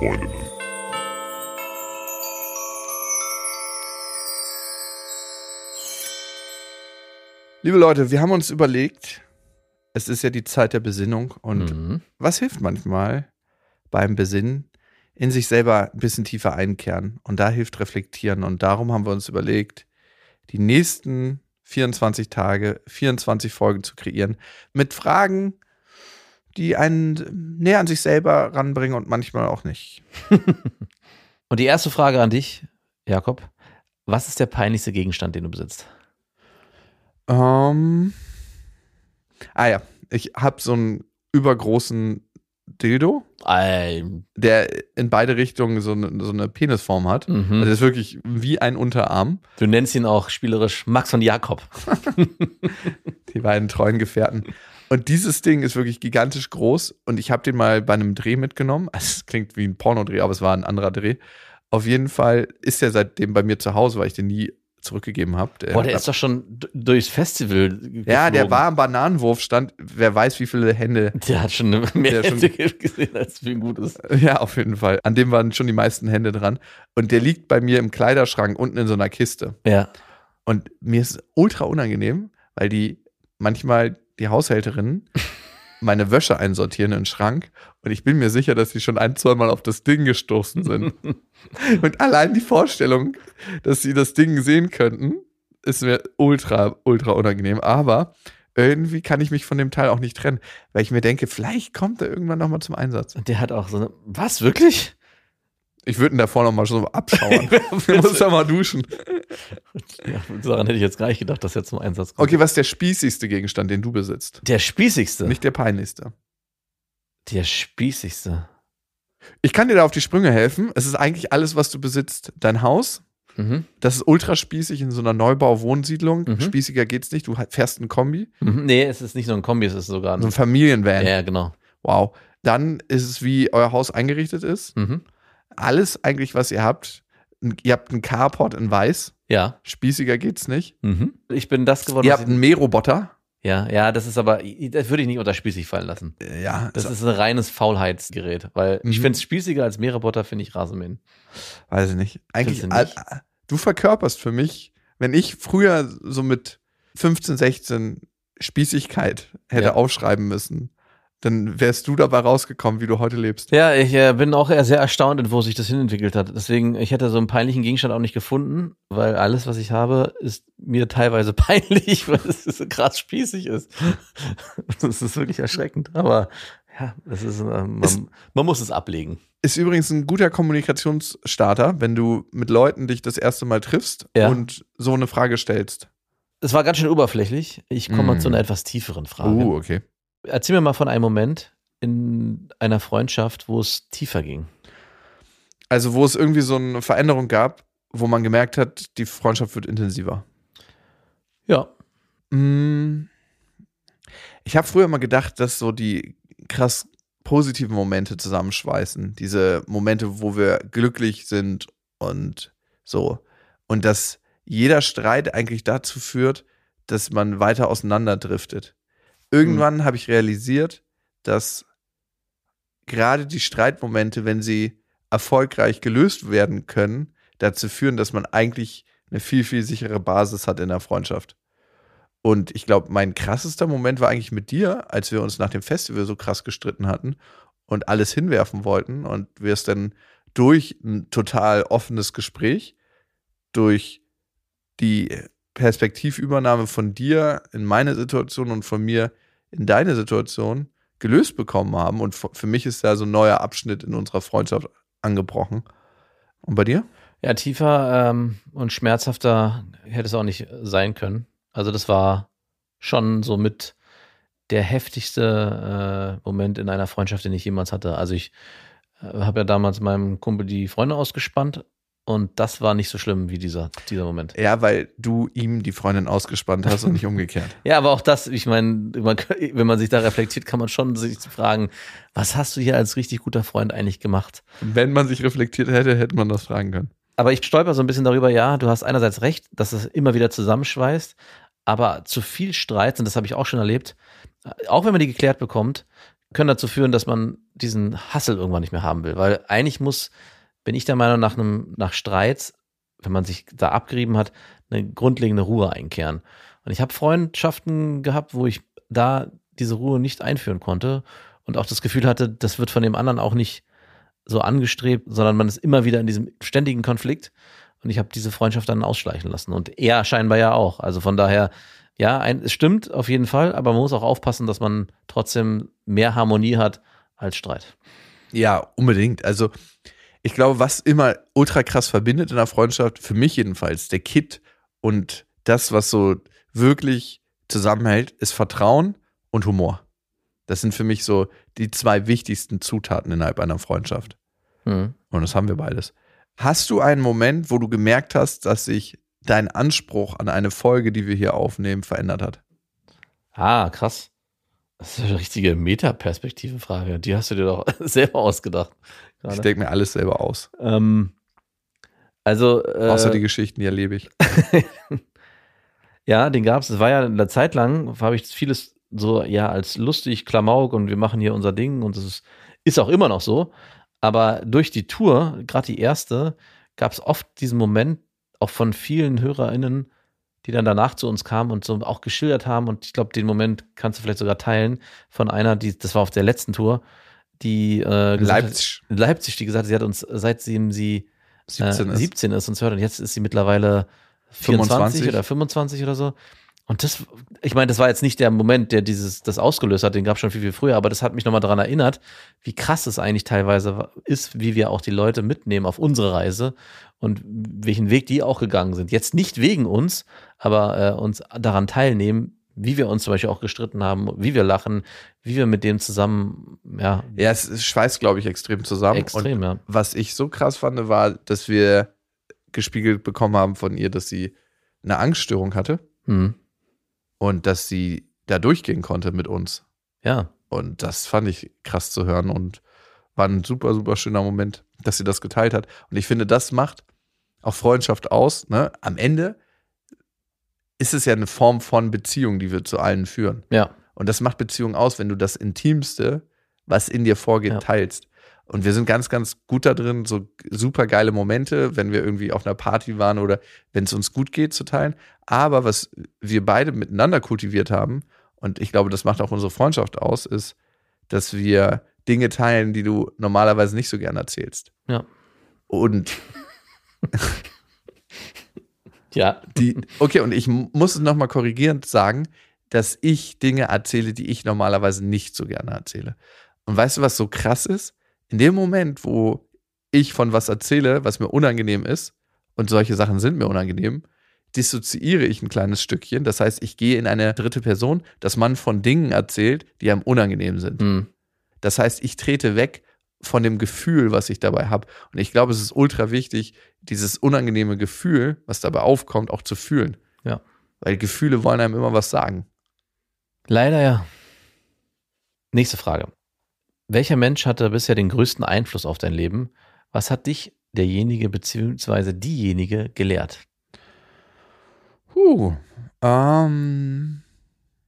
Freundinnen. Liebe Leute, wir haben uns überlegt, es ist ja die Zeit der Besinnung und Mhm. was hilft manchmal beim Besinnen? In sich selber ein bisschen tiefer einkehren und da hilft reflektieren und darum haben wir uns überlegt, die nächsten 24 Tage, 24 Folgen zu kreieren mit Fragen, die einen näher an sich selber ranbringen und manchmal auch nicht. Und die erste Frage an dich, Jakob. Was ist der peinlichste Gegenstand, den du besitzt? Ähm, ah ja, ich habe so einen übergroßen Dildo, Ein, der in beide Richtungen so eine, so eine Penisform hat. Also mhm. das ist wirklich wie ein Unterarm. Du nennst ihn auch spielerisch Max und Jakob. Die beiden treuen Gefährten. Und dieses Ding ist wirklich gigantisch groß und ich habe den mal bei einem Dreh mitgenommen. Also es klingt wie ein Pornodreh, aber es war ein anderer Dreh. Auf jeden Fall ist er seitdem bei mir zu Hause, weil ich den nie zurückgegeben habe. Boah, der ist doch schon durchs Festival geflogen. ja, der war am Bananenwurfstand. Wer weiß, wie viele Hände. Der hat schon mehr Der schon- Hände gesehen, als für ihn gut ist. Ja, auf jeden Fall. An dem waren schon die meisten Hände dran. Und der liegt bei mir im Kleiderschrank unten in so einer Kiste. Ja. Und mir ist es ultra unangenehm, weil die manchmal die Haushälterinnen meine Wäsche einsortieren in den Schrank und ich bin mir sicher, dass sie schon ein, zwei Mal auf das Ding gestoßen sind. und allein die Vorstellung, dass sie das Ding sehen könnten, ist mir ultra, ultra unangenehm. Aber irgendwie kann ich mich von dem Teil auch nicht trennen, weil ich mir denke, vielleicht kommt er irgendwann nochmal zum Einsatz. Und der hat auch so eine. Was, wirklich? Ich würde ihn davor nochmal so abschauen. du musst ja mal duschen. Ja, daran hätte ich jetzt gar nicht gedacht, dass er zum Einsatz kommt. Okay, was ist der spießigste Gegenstand, den du besitzt? Der spießigste. Nicht der peinlichste. Der spießigste. Ich kann dir da auf die Sprünge helfen. Es ist eigentlich alles, was du besitzt. Dein Haus, Mhm. das ist ultra spießig in so einer Neubau-Wohnsiedlung. Mhm. Spießiger geht's nicht. Du fährst ein Kombi, Mhm. Nee, es ist nicht so ein Kombi, es ist sogar so ein. ein Familienvan. Ja, genau. Wow. Dann ist es, wie euer Haus eingerichtet ist. Mhm. Alles eigentlich, was ihr habt. Ihr habt einen Carport in weiß. Ja. Spießiger geht's nicht. Mhm. Ich bin das geworden. ihr habt ich- einen Mähroboter. ja, ja, das ist aber, das würde ich nicht unter spießig fallen lassen. Äh, Ja, Das ist ein reines Faulheitsgerät, weil ich Mhm. finde es spießiger als Meerroboter, finde ich Rasenmähen. Weiß ich nicht. Eigentlich, nicht? du verkörperst für mich, wenn ich früher so mit 15, 16 Spießigkeit hätte Ja. aufschreiben müssen, dann wärst du dabei rausgekommen, wie du heute lebst. Ja, ich äh, bin auch eher sehr erstaunt, wo sich das hinentwickelt hat. Deswegen, ich hätte so einen peinlichen Gegenstand auch nicht gefunden, weil alles, was ich habe, ist mir teilweise peinlich, weil es so krass spießig ist. Das ist wirklich erschreckend. Aber ja, das ist, ähm, Ist- man, man muss es ablegen. Ist übrigens ein guter Kommunikationsstarter, wenn du mit Leuten dich das erste Mal triffst Ja. und so eine Frage stellst. Es war ganz schön oberflächlich. Ich komme mal Mm. zu einer etwas tieferen Frage. Uh, okay. Erzähl mir mal von einem Moment in einer Freundschaft, wo es tiefer ging. Also, wo es irgendwie so eine Veränderung gab, wo man gemerkt hat, die Freundschaft wird intensiver. Ja. Mm. Ich habe früher mal gedacht, dass so die krass positiven Momente zusammenschweißen. Diese Momente, wo wir glücklich sind und so. Und dass jeder Streit eigentlich dazu führt, dass man weiter auseinanderdriftet. Irgendwann habe ich realisiert, dass gerade die Streitmomente, wenn sie erfolgreich gelöst werden können, dazu führen, dass man eigentlich eine viel, viel sichere Basis hat in der Freundschaft. Und ich glaube, mein krassester Moment war eigentlich mit dir, als wir uns nach dem Festival so krass gestritten hatten und alles hinwerfen wollten und wir es dann durch ein total offenes Gespräch, durch die Perspektivübernahme von dir in meine Situation und von mir in deine Situation gelöst bekommen haben. Und für mich ist da so ein neuer Abschnitt in unserer Freundschaft angebrochen. Und bei dir? Ja, tiefer ähm, und schmerzhafter hätte es auch nicht sein können. Also das war schon so mit der heftigste äh, Moment in einer Freundschaft, den ich jemals hatte. Also ich äh, habe ja damals meinem Kumpel die Freunde ausgespannt und das war nicht so schlimm wie dieser, dieser Moment. Ja, weil du ihm die Freundin ausgespannt hast und nicht umgekehrt. Ja, aber auch das, ich meine, man, wenn man sich da reflektiert, kann man schon sich fragen, was hast du hier als richtig guter Freund eigentlich gemacht? Wenn man sich reflektiert hätte, hätte man das fragen können. Aber ich stolper so ein bisschen darüber, ja, du hast einerseits recht, dass es immer wieder zusammenschweißt, aber zu viel Streit, und das habe ich auch schon erlebt, auch wenn man die geklärt bekommt, können dazu führen, dass man diesen Hassel irgendwann nicht mehr haben will. Weil eigentlich muss, bin ich der Meinung, nach einem, nach Streits, wenn man sich da abgerieben hat, eine grundlegende Ruhe einkehren. Und ich habe Freundschaften gehabt, wo ich da diese Ruhe nicht einführen konnte und auch das Gefühl hatte, das wird von dem anderen auch nicht so angestrebt, sondern man ist immer wieder in diesem ständigen Konflikt. Und ich habe diese Freundschaft dann ausschleichen lassen. Und er scheinbar ja auch. Also von daher, ja, ein, es stimmt auf jeden Fall, aber man muss auch aufpassen, dass man trotzdem mehr Harmonie hat als Streit. Ja, unbedingt. Also ich glaube, was immer ultra krass verbindet in einer Freundschaft, für mich jedenfalls, der Kit und das, was so wirklich zusammenhält, ist Vertrauen und Humor. Das sind für mich so die zwei wichtigsten Zutaten innerhalb einer Freundschaft. Mhm. Und das haben wir beides. Hast du einen Moment, wo du gemerkt hast, dass sich dein Anspruch an eine Folge, die wir hier aufnehmen, verändert hat? Ah, krass. Das ist eine richtige Metaperspektive-Frage. Die hast du dir doch selber ausgedacht. Gerade. Ich denke mir alles selber aus. Ähm, also. Äh, Außer die Geschichten, die erlebe ich. ja, den gab es. Es war ja eine Zeit lang, habe ich vieles so ja als lustig, Klamauk und wir machen hier unser Ding und es ist, ist auch immer noch so. Aber durch die Tour, gerade die erste, gab es oft diesen Moment, auch von vielen HörerInnen, die dann danach zu uns kamen und so auch geschildert haben. Und ich glaube, den Moment kannst du vielleicht sogar teilen von einer, die, das war auf der letzten Tour, die äh, Leipzig. Hat, Leipzig, die gesagt hat, sie hat uns, seitdem sie 17, äh, 17 ist. ist uns hört und jetzt ist sie mittlerweile 24 25. oder 25 oder so. Und das, ich meine, das war jetzt nicht der Moment, der dieses, das ausgelöst hat, den gab es schon viel, viel früher, aber das hat mich nochmal daran erinnert, wie krass es eigentlich teilweise ist, wie wir auch die Leute mitnehmen auf unsere Reise und welchen Weg die auch gegangen sind. Jetzt nicht wegen uns, aber äh, uns daran teilnehmen, wie wir uns zum Beispiel auch gestritten haben, wie wir lachen, wie wir mit dem zusammen, ja. Ja, es schweißt, glaube ich, extrem zusammen. Extrem, und ja. Was ich so krass fand, war, dass wir gespiegelt bekommen haben von ihr, dass sie eine Angststörung hatte. Mhm und dass sie da durchgehen konnte mit uns. Ja. Und das fand ich krass zu hören und war ein super, super schöner Moment, dass sie das geteilt hat. Und ich finde, das macht auch Freundschaft aus. Ne? Am Ende ist es ja eine Form von Beziehung, die wir zu allen führen. Ja. Und das macht Beziehung aus, wenn du das Intimste, was in dir vorgeht, ja. teilst. Und wir sind ganz, ganz gut da drin, so super geile Momente, wenn wir irgendwie auf einer Party waren oder wenn es uns gut geht, zu teilen. Aber was wir beide miteinander kultiviert haben, und ich glaube, das macht auch unsere Freundschaft aus, ist, dass wir Dinge teilen, die du normalerweise nicht so gerne erzählst. Ja. Und ja. Die, okay, und ich muss es nochmal korrigierend sagen, dass ich Dinge erzähle, die ich normalerweise nicht so gerne erzähle. Und weißt du, was so krass ist? In dem Moment, wo ich von was erzähle, was mir unangenehm ist, und solche Sachen sind mir unangenehm, dissoziiere ich ein kleines Stückchen. Das heißt, ich gehe in eine dritte Person, dass man von Dingen erzählt, die einem unangenehm sind. Mhm. Das heißt, ich trete weg von dem Gefühl, was ich dabei habe. Und ich glaube, es ist ultra wichtig, dieses unangenehme Gefühl, was dabei aufkommt, auch zu fühlen. Ja. Weil Gefühle wollen einem immer was sagen. Leider ja. Nächste Frage. Welcher Mensch hatte bisher den größten Einfluss auf dein Leben? Was hat dich derjenige bzw. diejenige gelehrt? Huh. Ähm,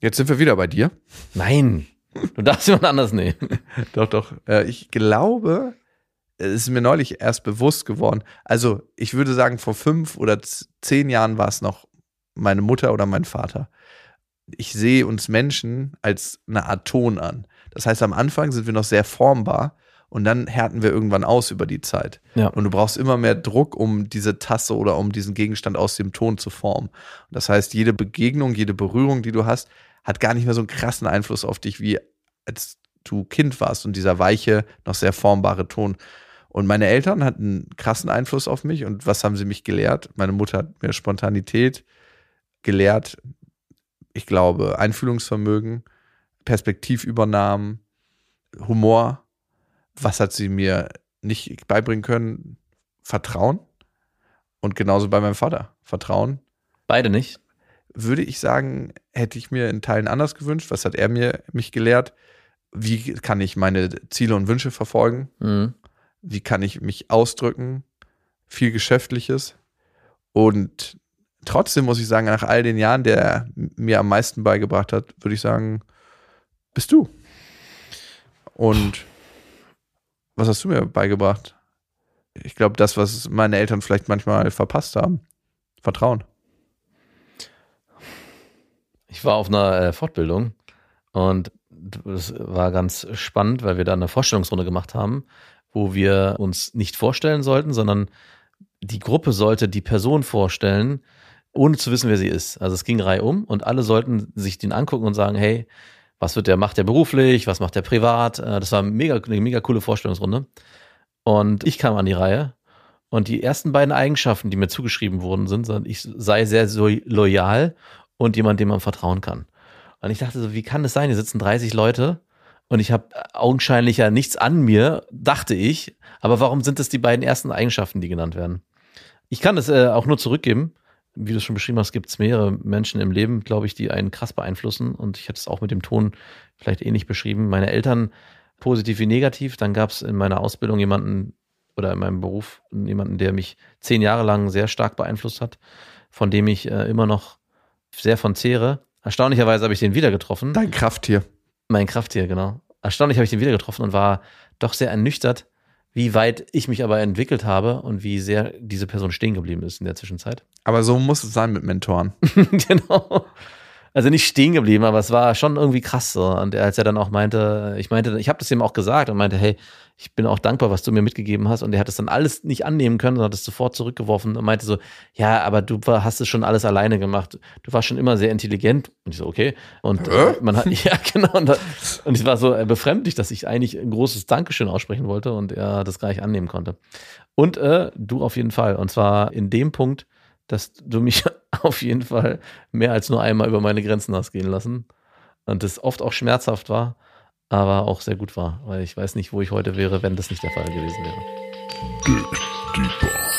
jetzt sind wir wieder bei dir. Nein, du darfst jemand anders nehmen. doch, doch. Äh, ich glaube, es ist mir neulich erst bewusst geworden. Also, ich würde sagen, vor fünf oder zehn Jahren war es noch meine Mutter oder mein Vater. Ich sehe uns Menschen als eine Art Ton an. Das heißt, am Anfang sind wir noch sehr formbar und dann härten wir irgendwann aus über die Zeit. Ja. Und du brauchst immer mehr Druck, um diese Tasse oder um diesen Gegenstand aus dem Ton zu formen. Das heißt, jede Begegnung, jede Berührung, die du hast, hat gar nicht mehr so einen krassen Einfluss auf dich, wie als du Kind warst und dieser weiche, noch sehr formbare Ton. Und meine Eltern hatten einen krassen Einfluss auf mich. Und was haben sie mich gelehrt? Meine Mutter hat mir Spontanität gelehrt. Ich glaube, Einfühlungsvermögen Perspektivübernahmen, Humor. Was hat sie mir nicht beibringen können? Vertrauen. Und genauso bei meinem Vater. Vertrauen. Beide nicht? Würde ich sagen, hätte ich mir in Teilen anders gewünscht. Was hat er mir mich gelehrt? Wie kann ich meine Ziele und Wünsche verfolgen? Mhm. Wie kann ich mich ausdrücken? Viel Geschäftliches. Und trotzdem muss ich sagen, nach all den Jahren, der mir am meisten beigebracht hat, würde ich sagen, bist du. Und Was hast du mir beigebracht? Ich glaube, das, was meine Eltern vielleicht manchmal verpasst haben. Vertrauen. Ich war auf einer äh, Fortbildung und das war ganz spannend, weil wir da eine Vorstellungsrunde gemacht haben, wo wir uns nicht vorstellen sollten, sondern die Gruppe sollte die Person vorstellen, ohne zu wissen, wer sie ist. Also es ging reihum und alle sollten sich den angucken und sagen, hey, was wird der, macht der beruflich, was macht der privat? Äh, das war mega, eine mega coole Vorstellungsrunde. Und ich kam an die Reihe und die ersten beiden Eigenschaften, die mir zugeschrieben wurden, sind, ich sei sehr loyal und jemand, dem man vertrauen kann. Und ich dachte so, wie kann das sein? Hier sitzen 30 Leute und ich habe augenscheinlich ja nichts an mir, dachte ich. Aber warum sind das die beiden ersten Eigenschaften, die genannt werden? Ich kann es äh, auch nur zurückgeben. Wie du schon beschrieben hast, gibt es mehrere Menschen im Leben, glaube ich, die einen krass beeinflussen. Und ich hätte es auch mit dem Ton vielleicht ähnlich beschrieben. Meine Eltern positiv wie negativ. Dann gab es in meiner Ausbildung jemanden oder in meinem Beruf jemanden, der mich zehn Jahre lang sehr stark beeinflusst hat, von dem ich äh, immer noch sehr von zehre. Erstaunlicherweise habe ich den wieder getroffen. Dein Krafttier. Mein Krafttier, genau. Erstaunlich habe ich den wieder getroffen und war doch sehr ernüchtert, wie weit ich mich aber entwickelt habe und wie sehr diese Person stehen geblieben ist in der Zwischenzeit. Aber so muss es sein mit Mentoren. genau. Also nicht stehen geblieben, aber es war schon irgendwie krass so. Und als er dann auch meinte, ich meinte, ich habe das ihm auch gesagt und meinte, hey, ich bin auch dankbar, was du mir mitgegeben hast. Und er hat es dann alles nicht annehmen können, sondern hat es sofort zurückgeworfen und meinte so, ja, aber du hast es schon alles alleine gemacht. Du warst schon immer sehr intelligent. Und ich so, okay. Und äh, man hat, ja, genau. Und, und ich war so befremdlich, dass ich eigentlich ein großes Dankeschön aussprechen wollte und er das gar nicht annehmen konnte. Und äh, du auf jeden Fall. Und zwar in dem Punkt, dass du mich auf jeden Fall mehr als nur einmal über meine Grenzen hast gehen lassen. Und das oft auch schmerzhaft war aber auch sehr gut war, weil ich weiß nicht, wo ich heute wäre, wenn das nicht der Fall gewesen wäre.